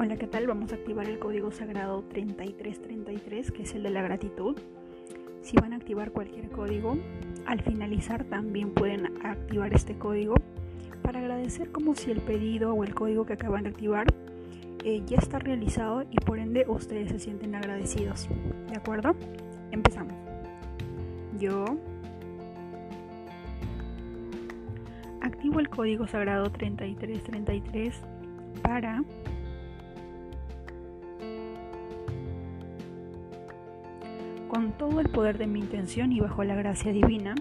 Hola, ¿qué tal? Vamos a activar el código sagrado 3333, que es el de la gratitud. Si van a activar cualquier código, al finalizar también pueden activar este código para agradecer como si el pedido o el código que acaban de activar eh, ya está realizado y por ende ustedes se sienten agradecidos. ¿De acuerdo? Empezamos. Yo activo el código sagrado 3333 para con todo el poder de mi intención y bajo la gracia divina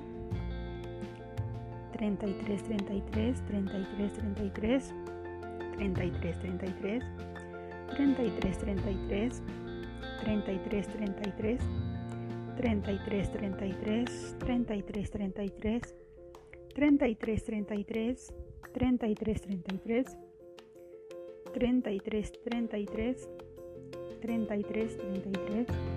33 33 33 33 33 33 33 33 33 33 33 33 33 33 33 33 33 33 33 33 33 33 33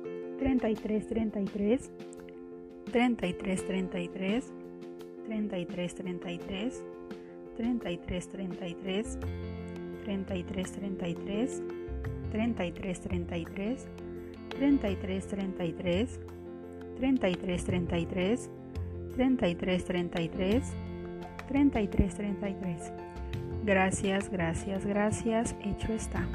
33 33 33 33 33 33 33 33 33 33 33 33 33 33 33 33 33 33 33 Gracias, gracias, gracias. Hecho está.